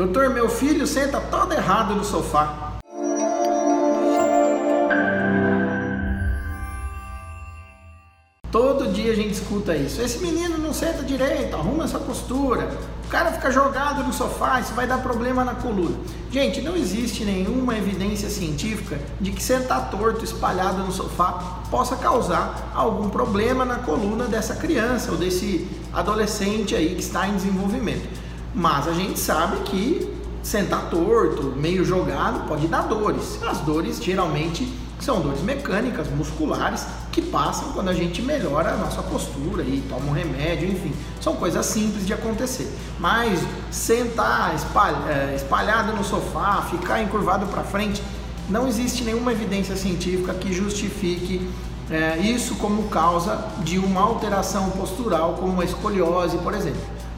Doutor, meu filho senta todo errado no sofá. Todo dia a gente escuta isso. Esse menino não senta direito, arruma essa postura. O cara fica jogado no sofá, isso vai dar problema na coluna. Gente, não existe nenhuma evidência científica de que sentar torto, espalhado no sofá, possa causar algum problema na coluna dessa criança ou desse adolescente aí que está em desenvolvimento. Mas a gente sabe que sentar torto, meio jogado, pode dar dores. As dores geralmente são dores mecânicas, musculares, que passam quando a gente melhora a nossa postura e toma um remédio, enfim, são coisas simples de acontecer. Mas sentar eh, espalhado no sofá, ficar encurvado para frente, não existe nenhuma evidência científica que justifique é, isso como causa de uma alteração postural, como a escoliose, por exemplo.